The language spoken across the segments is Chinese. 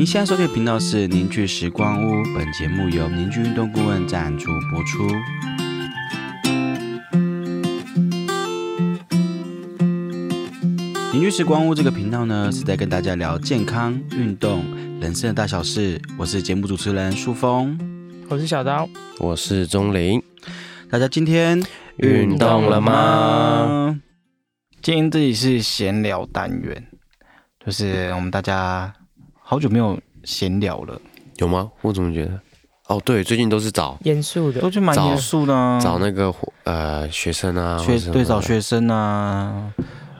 您现在收听的频道是凝聚时光屋，本节目由凝聚运动顾问赞助播出。凝聚时光屋这个频道呢，是在跟大家聊健康、运动、人生的大小事。我是节目主持人舒峰，我是小刀，我是钟林。大家今天运动了吗？今天这里是闲聊单元，就是我们大家好久没有闲聊了，有吗？我怎么觉得？哦，对，最近都是找严肃的，都是蛮严肃的啊，找那个呃学生啊，学对找学生啊，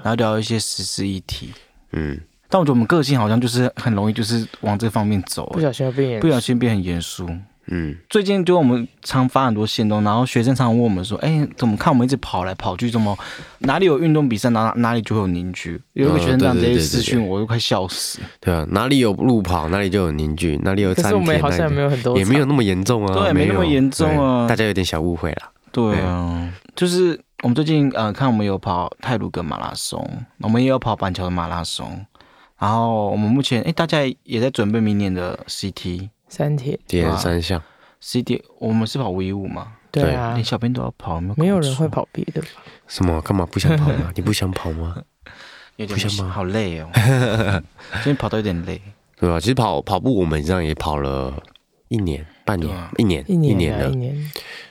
然后聊一些时事议题。嗯，但我觉得我们个性好像就是很容易就是往这方面走，不小心变不小心变很严肃。嗯，最近就我们常发很多线动，然后学生常常问我们说：“哎，怎么看我们一直跑来跑去，怎么哪里有运动比赛，哪哪里就会有凝聚？”有一个学生这样直接私讯我，我都快笑死。对啊，哪里有路跑，哪里就有凝聚，哪里有。可是我们好像没有很多，也没有那么严重啊，对，没那么严重啊，大家有点小误会了。对啊，就是我们最近呃，看我们有跑泰鲁格马拉松，我们也有跑板桥的马拉松，然后我们目前哎，大家也在准备明年的 CT 三铁点三项。C D，我们是跑 V 五嘛？对啊，连小编都要跑，没有人会跑别的吧？什么？干嘛不想跑吗？你不想跑吗？有点不想跑，好累哦。今天跑到有点累，对吧？其实跑跑步，我们这样也跑了一年、半年、一年、一年了，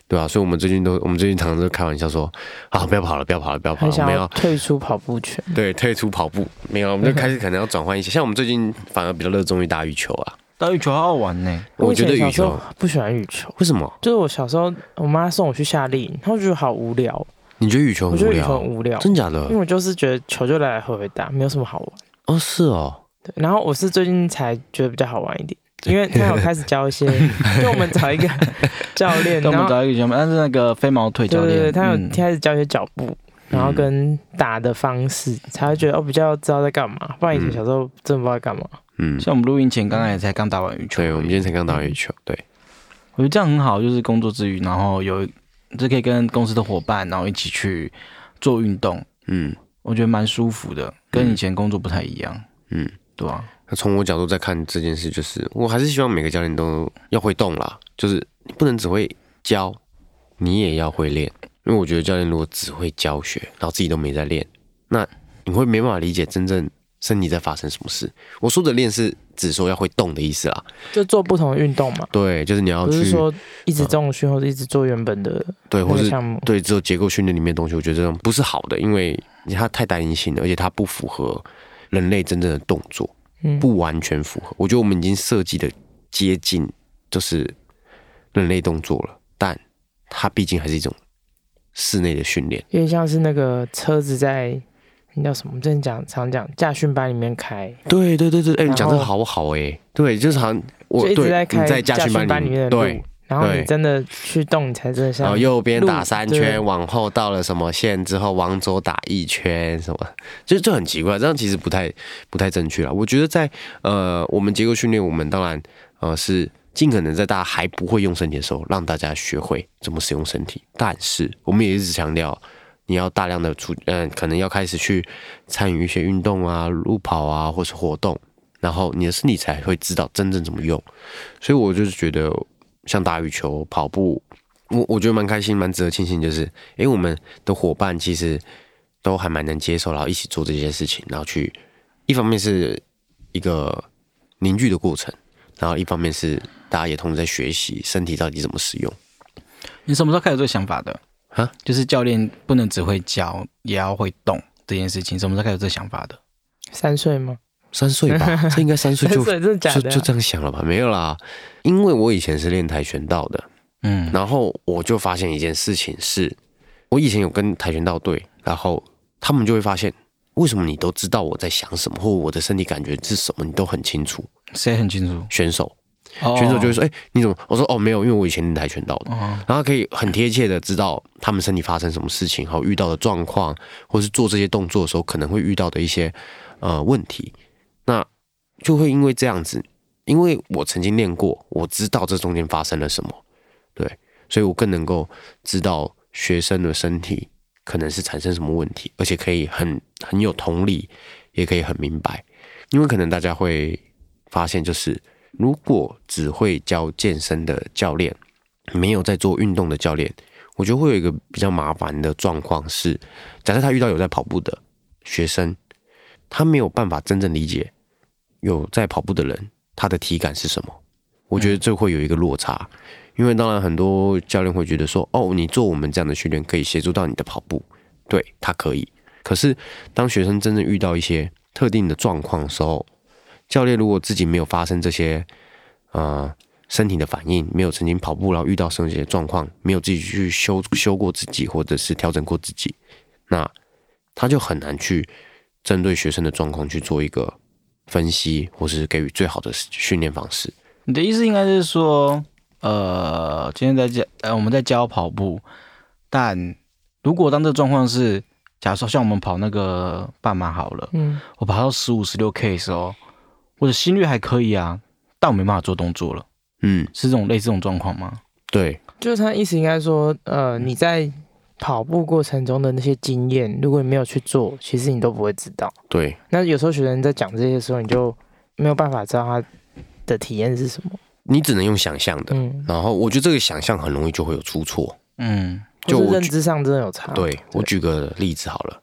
对吧？所以，我们最近都，我们最近常常都开玩笑说：“啊，不要跑了，不要跑了，不要跑了，我们要退出跑步圈。”对，退出跑步，没有，我们就开始可能要转换一些。像我们最近反而比较热衷于打羽球啊。打羽球好好玩呢，我觉得羽球不喜欢羽球，为什么？就是我小时候，我妈送我去夏令营，她觉得好无聊。你觉得羽球无聊？我觉得羽球很无聊，真假的？因为我就是觉得球就来来回回打，没有什么好玩。哦，是哦。对，然后我是最近才觉得比较好玩一点，因为他有开始教一些，就我们找一个 教练，我们找一个教练，但是那个飞毛腿教练，对对，他有开始教一些脚步，然后跟打的方式，才会觉得哦比较知道在干嘛。不然以前小时候真的不知道在干嘛。嗯，像我们录音前刚刚也才刚打完羽球，对，我们今天才刚打完羽球，对，我觉得这样很好，就是工作之余，然后有这可以跟公司的伙伴，然后一起去做运动，嗯，我觉得蛮舒服的，跟以前工作不太一样，嗯，对啊。那从我角度在看这件事，就是我还是希望每个教练都要会动啦，就是你不能只会教，你也要会练，因为我觉得教练如果只会教学，然后自己都没在练，那你会没办法理解真正。身体在发生什么事？我说的练是只说要会动的意思啦，就做不同的运动嘛。对，就是你要不是说一直重训或者一直做原本的对，或是项目对，只有结构训练里面的东西，我觉得这种不是好的，因为它太单一性了，而且它不符合人类真正的动作，不完全符合。我觉得我们已经设计的接近就是人类动作了，但它毕竟还是一种室内的训练，有点像是那个车子在。那叫什么？之前讲常讲驾训班里面开，对对对对，哎，你讲这个好好哎，对，就是好像我一直在开在驾训班里面的对，然后你真的去动，你才真的像。然后右边打三圈，往后到了什么线之后，往左打一圈，什么，就就很奇怪，这样其实不太不太正确了。我觉得在呃，我们结构训练，我们当然呃是尽可能在大家还不会用身体的时候，让大家学会怎么使用身体，但是我们也一直强调。你要大量的出，嗯，可能要开始去参与一些运动啊，路跑啊，或是活动，然后你的身体才会知道真正怎么用。所以我就是觉得，像打羽球、跑步，我我觉得蛮开心、蛮值得庆幸，就是诶，我们的伙伴其实都还蛮能接受，然后一起做这些事情，然后去一方面是一个凝聚的过程，然后一方面是大家也同时在学习身体到底怎么使用。你什么时候开始这个想法的？啊，就是教练不能只会教，也要会动这件事情，什么时候开始有这想法的？三岁吗？三岁吧，这应该三岁就就就这样想了吧？没有啦，因为我以前是练跆拳道的，嗯，然后我就发现一件事情是，我以前有跟跆拳道队，然后他们就会发现，为什么你都知道我在想什么，或我的身体感觉是什么，你都很清楚，谁很清楚？选手。选手就会说：“哎，你怎么？”我说：“哦，没有，因为我以前练跆拳道的，然后可以很贴切的知道他们身体发生什么事情，好遇到的状况，或是做这些动作的时候可能会遇到的一些呃问题。那就会因为这样子，因为我曾经练过，我知道这中间发生了什么，对，所以我更能够知道学生的身体可能是产生什么问题，而且可以很很有同理，也可以很明白，因为可能大家会。”发现，就是如果只会教健身的教练，没有在做运动的教练，我觉得会有一个比较麻烦的状况是，假设他遇到有在跑步的学生，他没有办法真正理解有在跑步的人他的体感是什么。我觉得这会有一个落差，因为当然很多教练会觉得说，哦，你做我们这样的训练可以协助到你的跑步，对他可以。可是当学生真正遇到一些特定的状况的时候，教练如果自己没有发生这些呃身体的反应，没有曾经跑步然后遇到这些状况，没有自己去修修过自己，或者是调整过自己，那他就很难去针对学生的状况去做一个分析，或是给予最好的训练方式。你的意思应该是说，呃，今天在教，呃，我们在教跑步，但如果当这个状况是，假如说像我们跑那个半马好了，嗯，我跑到十五、十六 K 的时候，我的心率还可以啊，但我没办法做动作了，嗯，是这种类似这种状况吗？对，就是他意思应该说，呃，你在跑步过程中的那些经验，如果你没有去做，其实你都不会知道。对，那有时候学生在讲这些时候，你就没有办法知道他。的体验是什么？你只能用想象的，嗯然后我觉得这个想象很容易就会有出错，嗯，就认知上真的有差。对我举个例子好了，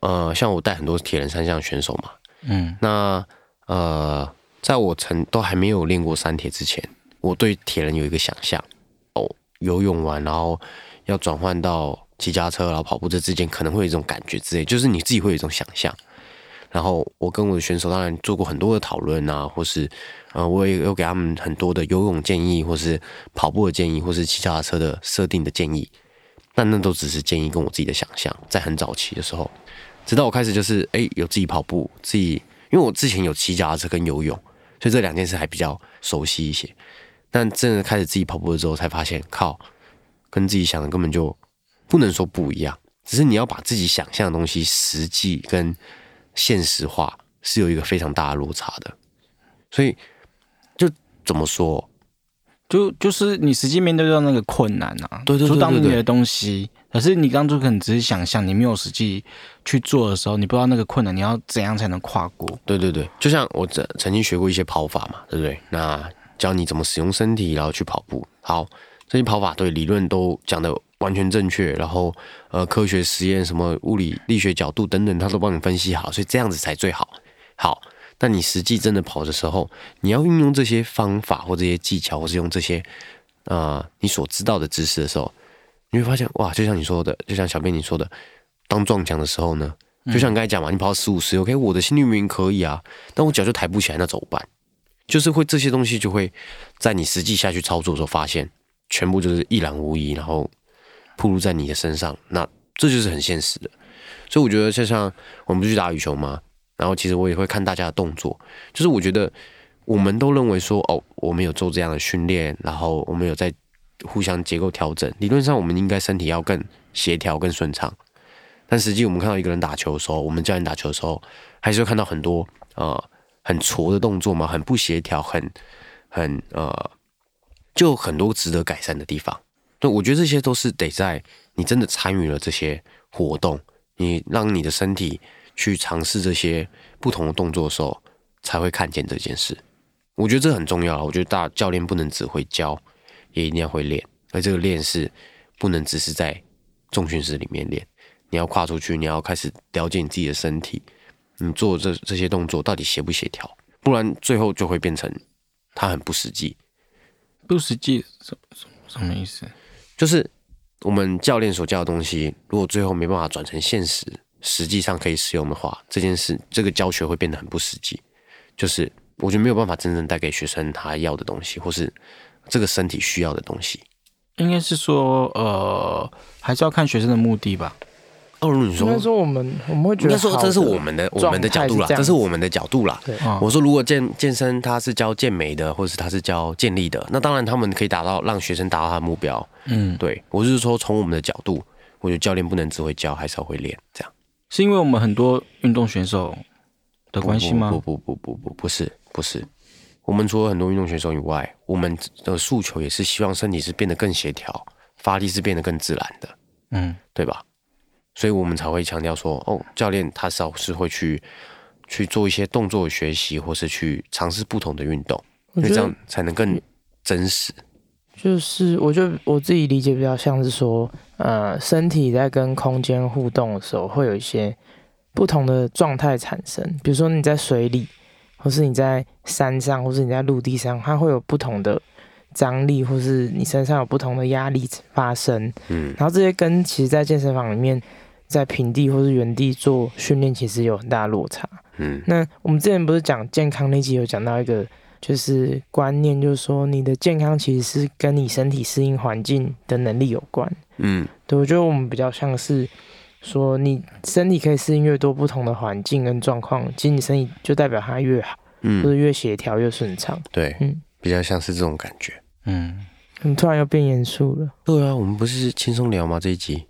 呃，像我带很多铁人三项选手嘛，嗯，那呃，在我曾都还没有练过三铁之前，我对铁人有一个想象，哦，游泳完然后要转换到骑家车然后跑步这之间可能会有一种感觉之类，就是你自己会有一种想象。然后我跟我的选手当然做过很多的讨论啊，或是呃，我也有给他们很多的游泳建议，或是跑步的建议，或是骑脚踏车的设定的建议。但那都只是建议跟我自己的想象，在很早期的时候，直到我开始就是哎有自己跑步，自己因为我之前有骑脚踏车跟游泳，所以这两件事还比较熟悉一些。但真的开始自己跑步的时候，才发现靠，跟自己想的根本就不能说不一样，只是你要把自己想象的东西实际跟。现实化是有一个非常大的落差的，所以就怎么说，就就是你实际面对到那个困难啊，对对对当你的东西，可是你当初可能只是想象，你没有实际去做的时候，你不知道那个困难你要怎样才能跨过。对对对，就像我曾曾经学过一些跑法嘛，对不对？那教你怎么使用身体，然后去跑步。好，这些跑法对理论都讲的。完全正确，然后呃，科学实验什么物理力学角度等等，他都帮你分析好，所以这样子才最好。好，但你实际真的跑的时候，你要运用这些方法或这些技巧，或是用这些呃你所知道的知识的时候，你会发现哇，就像你说的，就像小编你说的，当撞墙的时候呢，就像你刚才讲嘛，你跑十五十，OK，我的心率明明可以啊，但我脚就抬不起来，那怎么办？就是会这些东西就会在你实际下去操作的时候，发现全部就是一览无遗，然后。暴露在你的身上，那这就是很现实的。所以我觉得，就像我们不去打羽球嘛，然后其实我也会看大家的动作。就是我觉得，我们都认为说，哦，我们有做这样的训练，然后我们有在互相结构调整。理论上，我们应该身体要更协调、更顺畅。但实际我们看到一个人打球的时候，我们教练打球的时候，还是会看到很多呃很挫的动作嘛，很不协调，很很呃，就很多值得改善的地方。对，我觉得这些都是得在你真的参与了这些活动，你让你的身体去尝试这些不同的动作的时候，才会看见这件事。我觉得这很重要我觉得大教练不能只会教，也一定要会练。而这个练是不能只是在重训室里面练，你要跨出去，你要开始了解你自己的身体，你做这这些动作到底协不协调，不然最后就会变成它很不实际。不实际什什什么意思？就是我们教练所教的东西，如果最后没办法转成现实，实际上可以使用的话，这件事这个教学会变得很不实际。就是我觉得没有办法真正带给学生他要的东西，或是这个身体需要的东西。应该是说，呃，还是要看学生的目的吧。哦，你说，应该说我们我们会觉得，应该说这是我们的我们的角度啦，这是我们的角度啦。我说如果健健身他是教健美的，或者是他是教健力的，那当然他们可以达到让学生达到他的目标。嗯，对我是说从我们的角度，我觉得教练不能只会教，还是要会练。这样是因为我们很多运动选手的关系吗？不不不不不不是不是，我们除了很多运动选手以外，我们的诉求也是希望身体是变得更协调，发力是变得更自然的。嗯，对吧？所以我们才会强调说，哦，教练他是是会去去做一些动作学习，或是去尝试不同的运动，因为这样才能更真实。就是我觉得我自己理解比较像是说，呃，身体在跟空间互动的时候，会有一些不同的状态产生。比如说你在水里，或是你在山上，或是你在陆地上，它会有不同的张力，或是你身上有不同的压力发生。嗯，然后这些跟其实在健身房里面，在平地或是原地做训练，其实有很大落差。嗯，那我们之前不是讲健康那集有讲到一个。就是观念，就是说你的健康其实是跟你身体适应环境的能力有关。嗯，对我觉得我们比较像是说，你身体可以适应越多不同的环境跟状况，其实你身体就代表它越好，嗯，或者越协调越顺畅。对，嗯，比较像是这种感觉。嗯，你突然又变严肃了。对啊，我们不是轻松聊吗？这一集。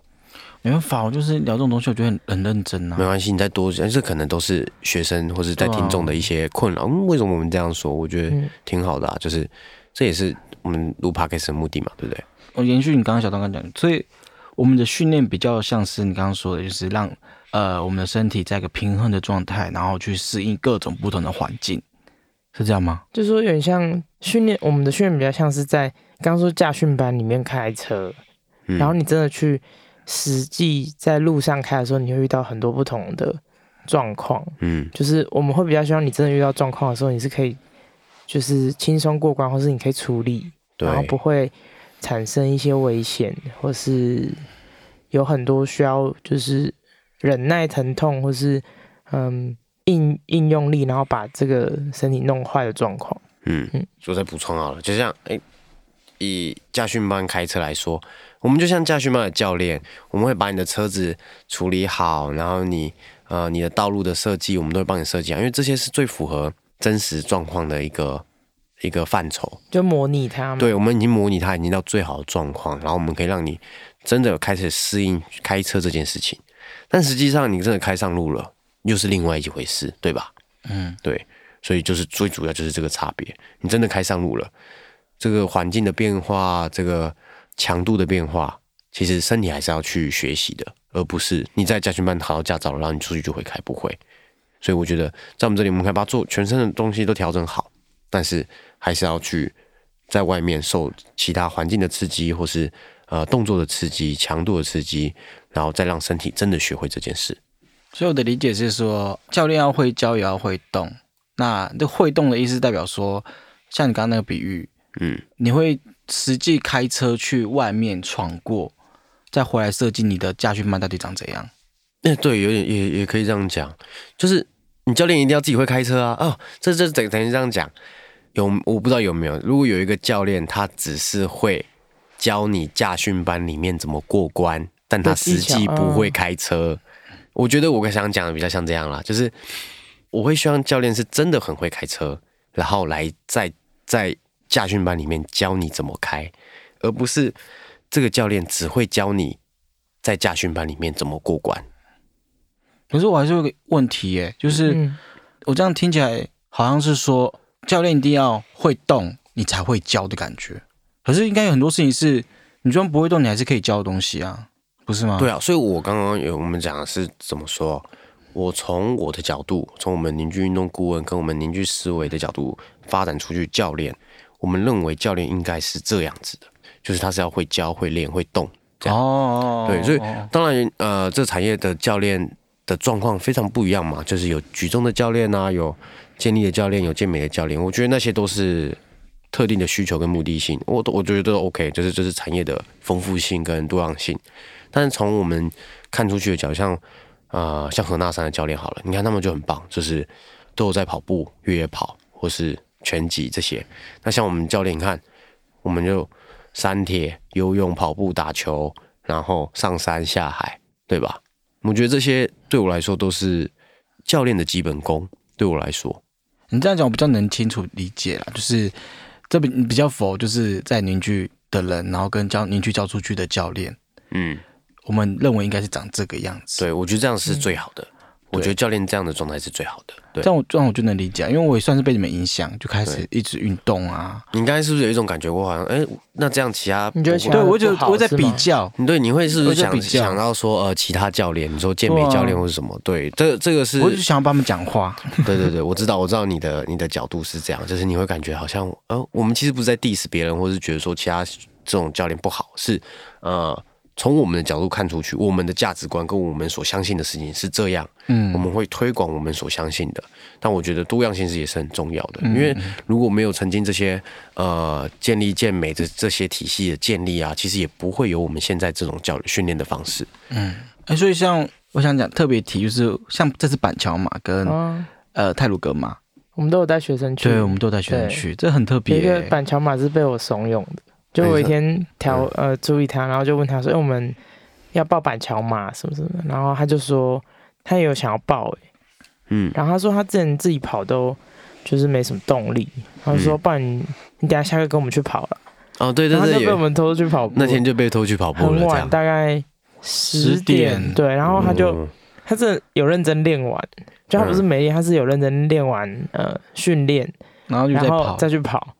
没办法，我就是聊这种东西，我觉得很很认真啊。没关系，你再多讲，这可能都是学生或者在听众的一些困扰。嗯，为什么我们这样说？我觉得挺好的啊，就是这也是我们录 podcast 的目的嘛，对不对？我延续你刚刚小刚刚讲，所以我们的训练比较像是你刚刚说的，就是让呃我们的身体在一个平衡的状态，然后去适应各种不同的环境，是这样吗？就是说有点像训练，我们的训练比较像是在刚刚说驾训班里面开车，然后你真的去。实际在路上开的时候，你会遇到很多不同的状况。嗯，就是我们会比较希望你真的遇到状况的时候，你是可以就是轻松过关，或是你可以处理，然后不会产生一些危险，或是有很多需要就是忍耐疼痛，或是嗯应应用力，然后把这个身体弄坏的状况。嗯嗯，我再补充好了，就像哎，以驾训班开车来说。我们就像驾训班的教练，我们会把你的车子处理好，然后你呃你的道路的设计，我们都会帮你设计啊，因为这些是最符合真实状况的一个一个范畴，就模拟它。对，我们已经模拟它已经到最好的状况，然后我们可以让你真的开始适应开车这件事情。但实际上你真的开上路了，又是另外一回事，对吧？嗯，对，所以就是最主要就是这个差别。你真的开上路了，这个环境的变化，这个。强度的变化，其实身体还是要去学习的，而不是你在家训班考到驾照了，然后你出去就会开，不会。所以我觉得在我们这里，我们可以把做全身的东西都调整好，但是还是要去在外面受其他环境的刺激，或是呃动作的刺激、强度的刺激，然后再让身体真的学会这件事。所以我的理解是说，教练要会教，也要会动。那这会动的意思代表说，像你刚刚那个比喻，嗯，你会。实际开车去外面闯过，再回来设计你的驾训班到底长怎样？那，对，有点也也可以这样讲，就是你教练一定要自己会开车啊。哦，这这等等于这样讲，有我不知道有没有，如果有一个教练他只是会教你驾训班里面怎么过关，但他实际不会开车，我觉得我想讲的比较像这样啦，就是我会希望教练是真的很会开车，然后来在在。驾训班里面教你怎么开，而不是这个教练只会教你在驾训班里面怎么过关。可是我还是有个问题耶，就是我这样听起来好像是说教练一定要会动你才会教的感觉。可是应该有很多事情是你就算不会动，你还是可以教的东西啊，不是吗？对啊，所以我刚刚有我们讲的是怎么说？我从我的角度，从我们凝聚运动顾问跟我们凝聚思维的角度发展出去教练。我们认为教练应该是这样子的，就是他是要会教、会练、会动这样。哦，对，所以当然，呃，这产业的教练的状况非常不一样嘛，就是有举重的教练啊，有健力的教练，有健美的教练。我觉得那些都是特定的需求跟目的性，我我觉得都 OK，就是这是产业的丰富性跟多样性。但是从我们看出去的角，像呃，像何纳山的教练好了，你看他们就很棒，就是都有在跑步、越野跑或是。拳击这些，那像我们教练，你看，我们就山铁、游泳、跑步、打球，然后上山下海，对吧？我觉得这些对我来说都是教练的基本功。对我来说，你这样讲我比较能清楚理解了，就是这比比较否就是在凝聚的人，然后跟教凝聚教出去的教练，嗯，我们认为应该是长这个样子。对，我觉得这样是最好的。我觉得教练这样的状态是最好的。对，这样我这样我就能理解，因为我也算是被你们影响，就开始一直运动啊。你刚才是不是有一种感觉？我好像哎，那这样其他你觉得对我觉得我在比较，对，你会是不是想想到说呃，其他教练，你说健美教练或者什么？对，这这个是，我就想要帮他们讲话。对对对，我知道，我知道你的你的角度是这样，就是你会感觉好像呃，我们其实不是在 diss 别人，或是觉得说其他这种教练不好，是呃。从我们的角度看出去，我们的价值观跟我们所相信的事情是这样。嗯，我们会推广我们所相信的。但我觉得多样性是也是很重要的，因为如果没有曾经这些呃建立健美的这些体系的建立啊，其实也不会有我们现在这种教育训练的方式。嗯，哎，所以像我想讲特别提，就是像这次板桥马跟呃泰鲁格马，我们都有带学生去，对，我们都有带学生去，这很特别。一个板桥马是被我怂恿的。就有一天调呃注意他，然后就问他说：“哎，我们要报板桥嘛什么什么？”然后他就说他也有想要报哎，嗯，然后他说他之前自己跑都就是没什么动力，他说：“不然你你等下下课跟我们去跑了。”哦，对对对，就被我们偷去跑步，那天就被偷去跑步了，很晚，大概十点，对，然后他就他是有认真练完，就他不是没练，他是有认真练完呃训练，然后就再跑。再去跑，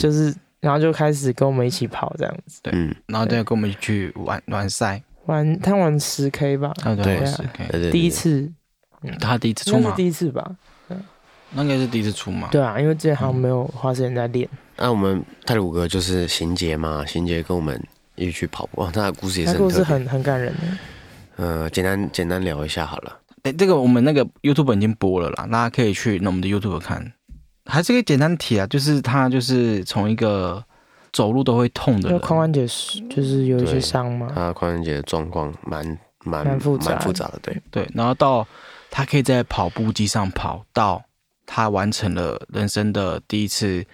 就是。然后就开始跟我们一起跑这样子，对，然后再跟我们一起去玩玩赛，玩他玩十 K 吧，啊对，十 K，第一次，他第一次出吗？第一次吧，那应该是第一次出嘛？对啊，因为之前好像没有花时间在练。那我们泰鲁哥就是邢杰嘛，邢杰跟我们一起去跑步，哇，他的故事也是故事很很感人的。呃，简单简单聊一下好了。哎，这个我们那个 YouTube 已经播了啦，大家可以去那我们的 YouTube 看。还是可以简单提啊，就是他就是从一个走路都会痛的，髋关节是就是有一些伤吗？他髋关节的状况蛮蛮蛮复杂的，对。对。然后到他可以在跑步机上跑到他完成了人生的第一次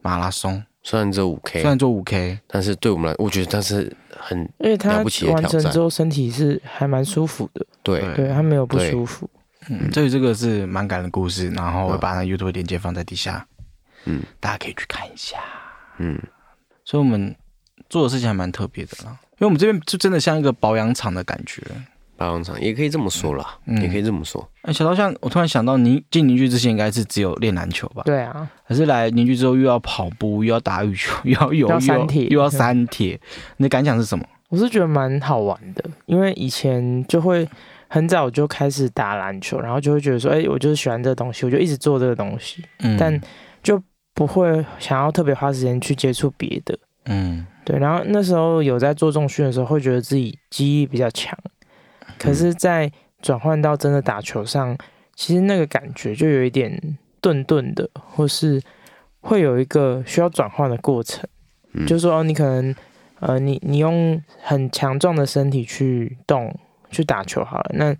马拉松，虽然只有五 K，虽然做五 K，但是对我们来，我觉得他是很因为他不起的完成之后身体是还蛮舒服的，对。对，他没有不舒服。嗯，所以这个是蛮感人的故事，然后我把那 YouTube 链接放在底下，嗯，大家可以去看一下，嗯，所以我们做的事情还蛮特别的啦，因为我们这边就真的像一个保养厂的感觉，保养厂也可以这么说啦，也可以这么说。哎，小刀像我突然想到，您进凝聚之前应该是只有练篮球吧？对啊，可是来凝聚之后又要跑步，又要打羽球，又要游泳，又要三铁，你的感想是什么？我是觉得蛮好玩的，因为以前就会。很早就开始打篮球，然后就会觉得说，哎，我就是喜欢这个东西，我就一直做这个东西，但就不会想要特别花时间去接触别的。嗯，对。然后那时候有在做重训的时候，会觉得自己记忆比较强，可是，在转换到真的打球上，其实那个感觉就有一点顿顿的，或是会有一个需要转换的过程。嗯就是说，你可能，呃，你你用很强壮的身体去动。去打球好了，那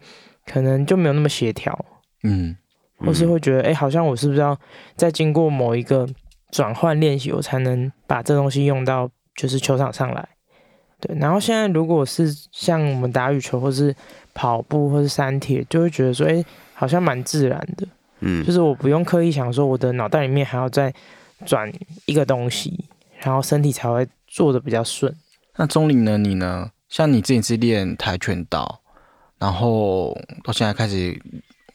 可能就没有那么协调，嗯，或是会觉得，哎，好像我是不是要再经过某一个转换练习，我才能把这东西用到就是球场上来，对。然后现在如果是像我们打羽球，或是跑步，或是三铁，就会觉得说，哎，好像蛮自然的，嗯，就是我不用刻意想说，我的脑袋里面还要再转一个东西，然后身体才会做的比较顺。那钟林呢？你呢？像你之前是练跆拳道，然后到现在开始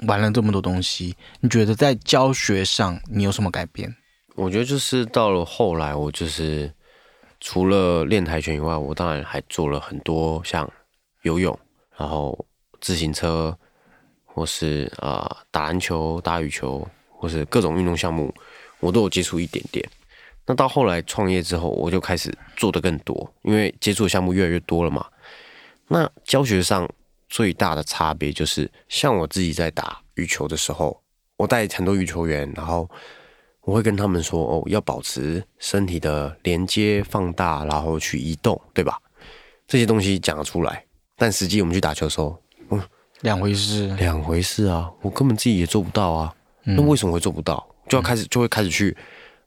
玩了这么多东西，你觉得在教学上你有什么改变？我觉得就是到了后来，我就是除了练跆拳以外，我当然还做了很多像游泳，然后自行车，或是啊打篮球、打羽球，或是各种运动项目，我都有接触一点点。那到后来创业之后，我就开始做的更多，因为接触的项目越来越多了嘛。那教学上最大的差别就是，像我自己在打羽球的时候，我带很多羽球员，然后我会跟他们说：“哦，要保持身体的连接、放大，然后去移动，对吧？”这些东西讲得出来，但实际我们去打球的时候，嗯，两回事，两回事啊！我根本自己也做不到啊。那为什么会做不到？就要开始，就会开始去。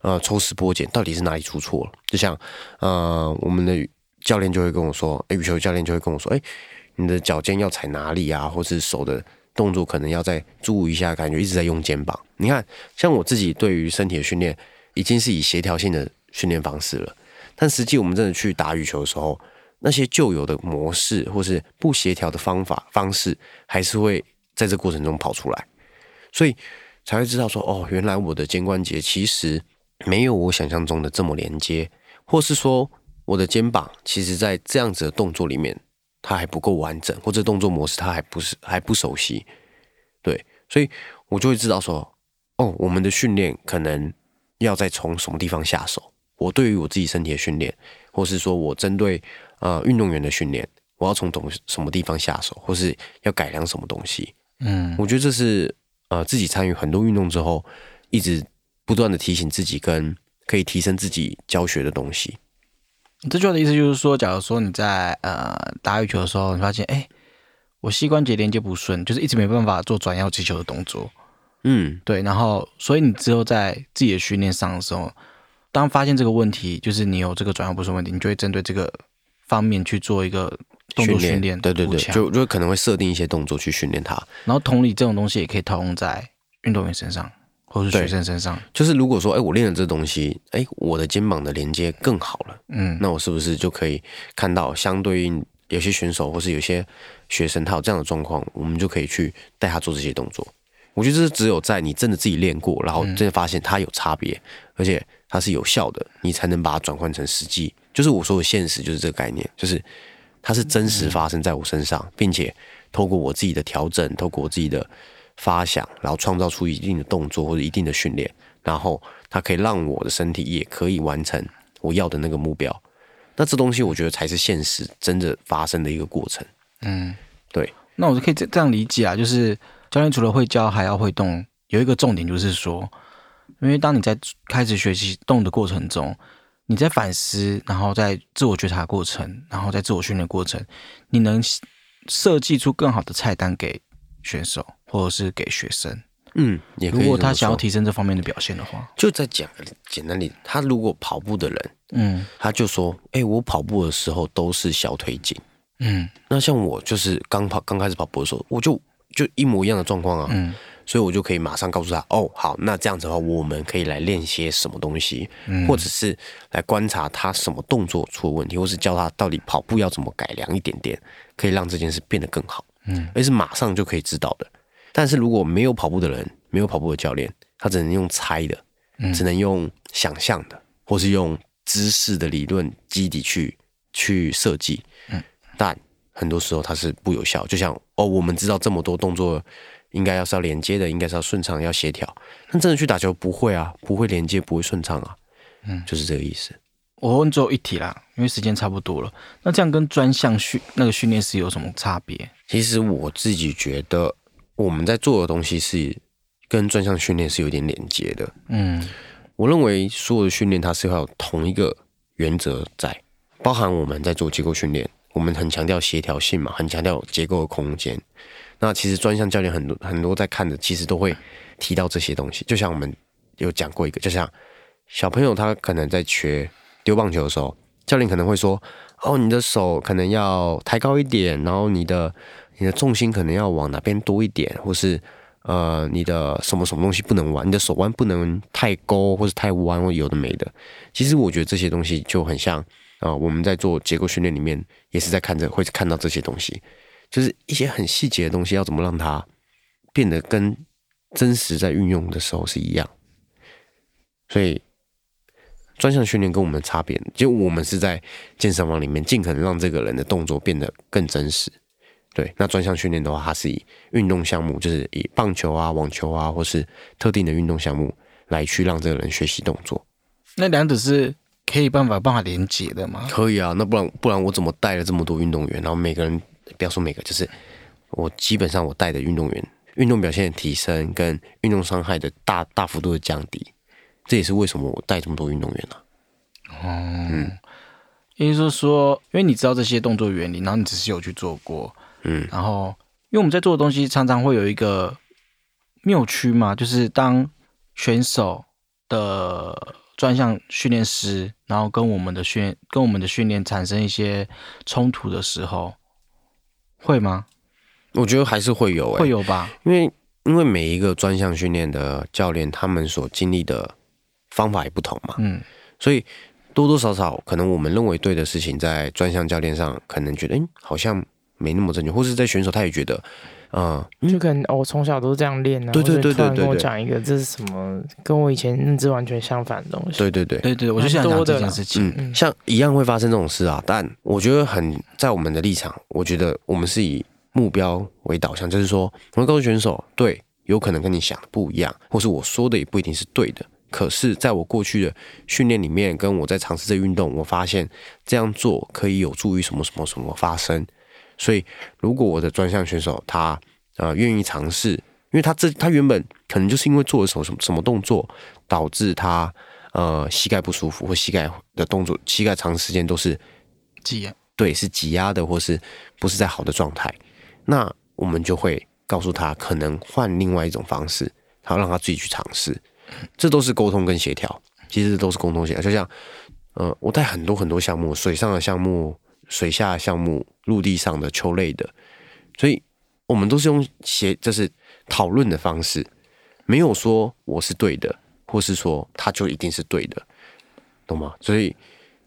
呃，抽丝剥茧，到底是哪里出错了？就像，呃，我们的教练就会跟我说，羽球教练就会跟我说，哎，你的脚尖要踩哪里啊？或是手的动作可能要再注意一下，感觉一直在用肩膀。你看，像我自己对于身体的训练，已经是以协调性的训练方式了。但实际我们真的去打羽球的时候，那些旧有的模式或是不协调的方法方式，还是会在这过程中跑出来，所以才会知道说，哦，原来我的肩关节其实没有我想象中的这么连接，或是说我的肩膀其实在这样子的动作里面，它还不够完整，或者动作模式它还不是还不熟悉，对，所以我就会知道说，哦，我们的训练可能要再从什么地方下手。我对于我自己身体的训练，或是说我针对呃运动员的训练，我要从懂什么地方下手，或是要改良什么东西？嗯，我觉得这是呃自己参与很多运动之后，一直不断的提醒自己，跟可以提升自己教学的东西。这句话的意思就是说，假如说你在呃打羽球的时候，你发现哎，我膝关节连接不顺，就是一直没办法做转腰击球的动作。嗯，对，然后所以你之后在自己的训练上的时候。当发现这个问题，就是你有这个转腰不顺问题，你就会针对这个方面去做一个动作训练。对对对，就就可能会设定一些动作去训练它。然后同理，这种东西也可以套用在运动员身上，或是学生身上。就是如果说，哎，我练了这东西，哎，我的肩膀的连接更好了，嗯，那我是不是就可以看到相对应有些选手或是有些学生他有这样的状况，我们就可以去带他做这些动作。我觉得这是只有在你真的自己练过，然后真的发现它有差别，而且。它是有效的，你才能把它转换成实际。就是我说的现实，就是这个概念，就是它是真实发生在我身上，并且透过我自己的调整，透过我自己的发想，然后创造出一定的动作或者一定的训练，然后它可以让我的身体也可以完成我要的那个目标。那这东西我觉得才是现实真的发生的一个过程。嗯，对。那我就可以这这样理解啊，就是教练除了会教，还要会动。有一个重点就是说。因为当你在开始学习动的过程中，你在反思，然后在自我觉察过程，然后在自我训练过程，你能设计出更好的菜单给选手或者是给学生。嗯，如果他想要提升这方面的表现的话，就在讲简单点，他如果跑步的人，嗯，他就说，哎，我跑步的时候都是小腿紧，嗯，那像我就是刚跑刚开始跑步的时候，我就就一模一样的状况啊，嗯。所以我就可以马上告诉他，哦，好，那这样子的话，我们可以来练些什么东西，或者是来观察他什么动作出了问题，或是教他到底跑步要怎么改良一点点，可以让这件事变得更好。嗯，而是马上就可以知道的。但是如果没有跑步的人，没有跑步的教练，他只能用猜的，只能用想象的，或是用知识的理论基底去去设计。嗯，但很多时候它是不有效。就像哦，我们知道这么多动作。应该要是要连接的，应该是要顺畅，要协调。但真的去打球不会啊，不会连接，不会顺畅啊。嗯，就是这个意思。我问最后一题啦，因为时间差不多了。那这样跟专项训那个训练是有什么差别？其实我自己觉得，我们在做的东西是跟专项训练是有点连接的。嗯，我认为所有的训练它是要有同一个原则在，包含我们在做结构训练，我们很强调协调性嘛，很强调结构的空间。那其实专项教练很多很多在看的，其实都会提到这些东西。就像我们有讲过一个，就像小朋友他可能在学丢棒球的时候，教练可能会说：“哦，你的手可能要抬高一点，然后你的你的重心可能要往哪边多一点，或是呃你的什么什么东西不能弯，你的手腕不能太勾或是太弯或有的没的。”其实我觉得这些东西就很像啊，我们在做结构训练里面也是在看着会看到这些东西。就是一些很细节的东西，要怎么让它变得跟真实在运用的时候是一样。所以专项训练跟我们的差别，就我们是在健身房里面尽可能让这个人的动作变得更真实。对，那专项训练的话，它是以运动项目，就是以棒球啊、网球啊，或是特定的运动项目来去让这个人学习动作。那两者是可以办法办法连接的吗？可以啊，那不然不然我怎么带了这么多运动员，然后每个人。不要说每个，就是我基本上我带的运动员，运动表现的提升跟运动伤害的大大幅度的降低，这也是为什么我带这么多运动员呢？哦，嗯，也就是说，因为你知道这些动作原理，然后你只是有去做过，嗯，然后因为我们在做的东西常常会有一个谬区嘛，就是当选手的专项训练师，然后跟我们的训跟我们的训练产生一些冲突的时候。会吗？我觉得还是会有，会有吧。因为因为每一个专项训练的教练，他们所经历的方法也不同嘛。嗯，所以多多少少，可能我们认为对的事情，在专项教练上可能觉得，哎，好像没那么正确，或是在选手他也觉得，嗯，就可能我从小都是这样练啊。对对对对对。跟我讲一个，这是什么？跟我以前认知完全相反的东西。对对对对对，我就想讲这件事情。嗯，像一样会发生这种事啊，但我觉得很在我们的立场，我觉得我们是以目标为导向，就是说，我们告诉选手，对，有可能跟你想的不一样，或是我说的也不一定是对的。可是，在我过去的训练里面，跟我在尝试这运动，我发现这样做可以有助于什么什么什么发生。所以，如果我的专项选手他呃愿意尝试，因为他这他原本可能就是因为做了什么什么什么动作，导致他呃膝盖不舒服，或膝盖的动作膝盖长时间都是挤压，对，是挤压的，或是不是在好的状态，那我们就会告诉他，可能换另外一种方式，然后让他自己去尝试。这都是沟通跟协调，其实都是沟通协调。就像呃，我带很多很多项目，水上的项目、水下项目。陆地上的球类的，所以我们都是用协，就是讨论的方式，没有说我是对的，或是说他就一定是对的，懂吗？所以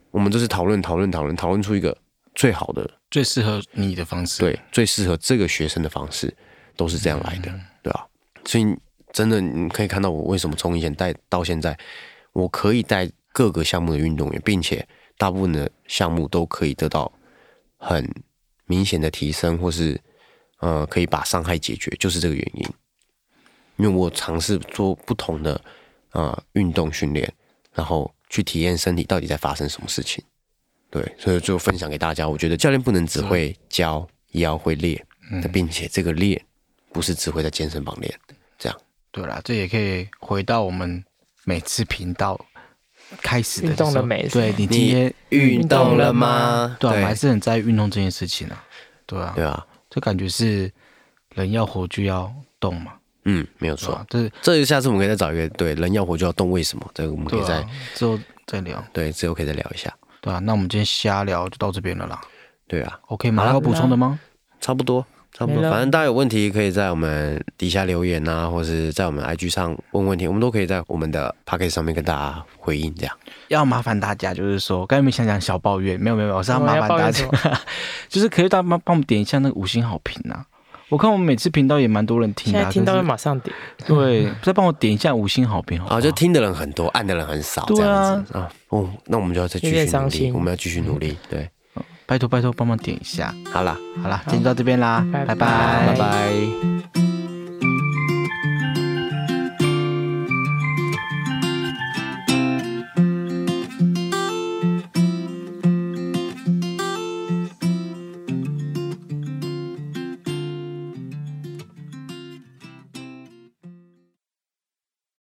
我们都是讨论、讨论、讨论，讨论出一个最好的、最适合你的方式，对，最适合这个学生的方式，都是这样来的，对吧？所以真的你可以看到，我为什么从以前带到现在，我可以带各个项目的运动员，并且大部分的项目都可以得到很。明显的提升，或是呃，可以把伤害解决，就是这个原因。因为我尝试做不同的呃运动训练，然后去体验身体到底在发生什么事情。对，所以就分享给大家。我觉得教练不能只会教，也要会练，并且这个练不是只会在健身房练。这样，对啦，这也可以回到我们每次频道。开始的运动的美，对你今天运动了吗？对，我还是很在意运动这件事情啊。对啊，对啊，就感觉是人要活就要动嘛。嗯，没有错。这这下次我们可以再找一个，对，人要活就要动，为什么？这个我们可以再之后再聊。对，之后可以再聊一下。对啊，那我们今天瞎聊就到这边了啦。对啊，OK 吗？还有补充的吗？差不多。差不多，反正大家有问题可以在我们底下留言啊，或者是在我们 IG 上问问题，我们都可以在我们的 p a c k e t 上面跟大家回应。这样要麻烦大家，就是说，刚才没想讲小抱怨，没有没有，我是要麻烦大家，就是可以大家帮帮我们点一下那个五星好评啊！我看我们每次频道也蛮多人听的，听到就马上点，对，再帮我点一下五星好评啊！就听的人很多，按的人很少，这样子啊。哦，那我们就要再继续努力，我们要继续努力，对。拜托拜托，帮忙点一下。好了好了，今天到这边啦，拜拜拜拜。